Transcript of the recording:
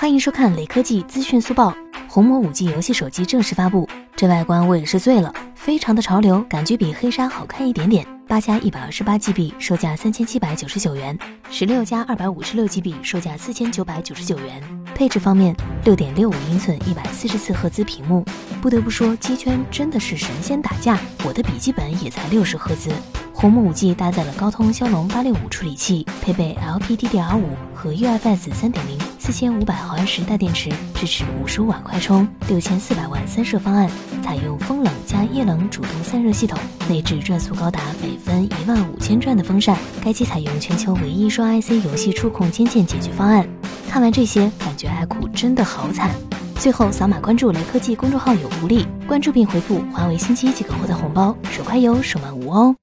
欢迎收看雷科技资讯速报。红魔五 G 游戏手机正式发布，这外观我也是醉了，非常的潮流，感觉比黑鲨好看一点点。八加一百二十八 GB，售价三千七百九十九元；十六加二百五十六 GB，售价四千九百九十九元。配置方面，六点六五英寸一百四十四赫兹屏幕。不得不说，机圈真的是神仙打架，我的笔记本也才六十赫兹。红魔五 G 搭载了高通骁龙八六五处理器，配备 LPDDR5 和 UFS 三点零，四千五百毫安时大电池，支持五十五瓦快充，六千四百万三摄方案，采用风冷加液冷主动散热系统，内置转速高达每分一万五千转的风扇。该机采用全球唯一双 IC 游戏触控肩键解决方案。看完这些，感觉爱酷真的好惨。最后扫码关注雷科技公众号有福利，关注并回复华为新机即可获得红包，手快有，手慢无哦。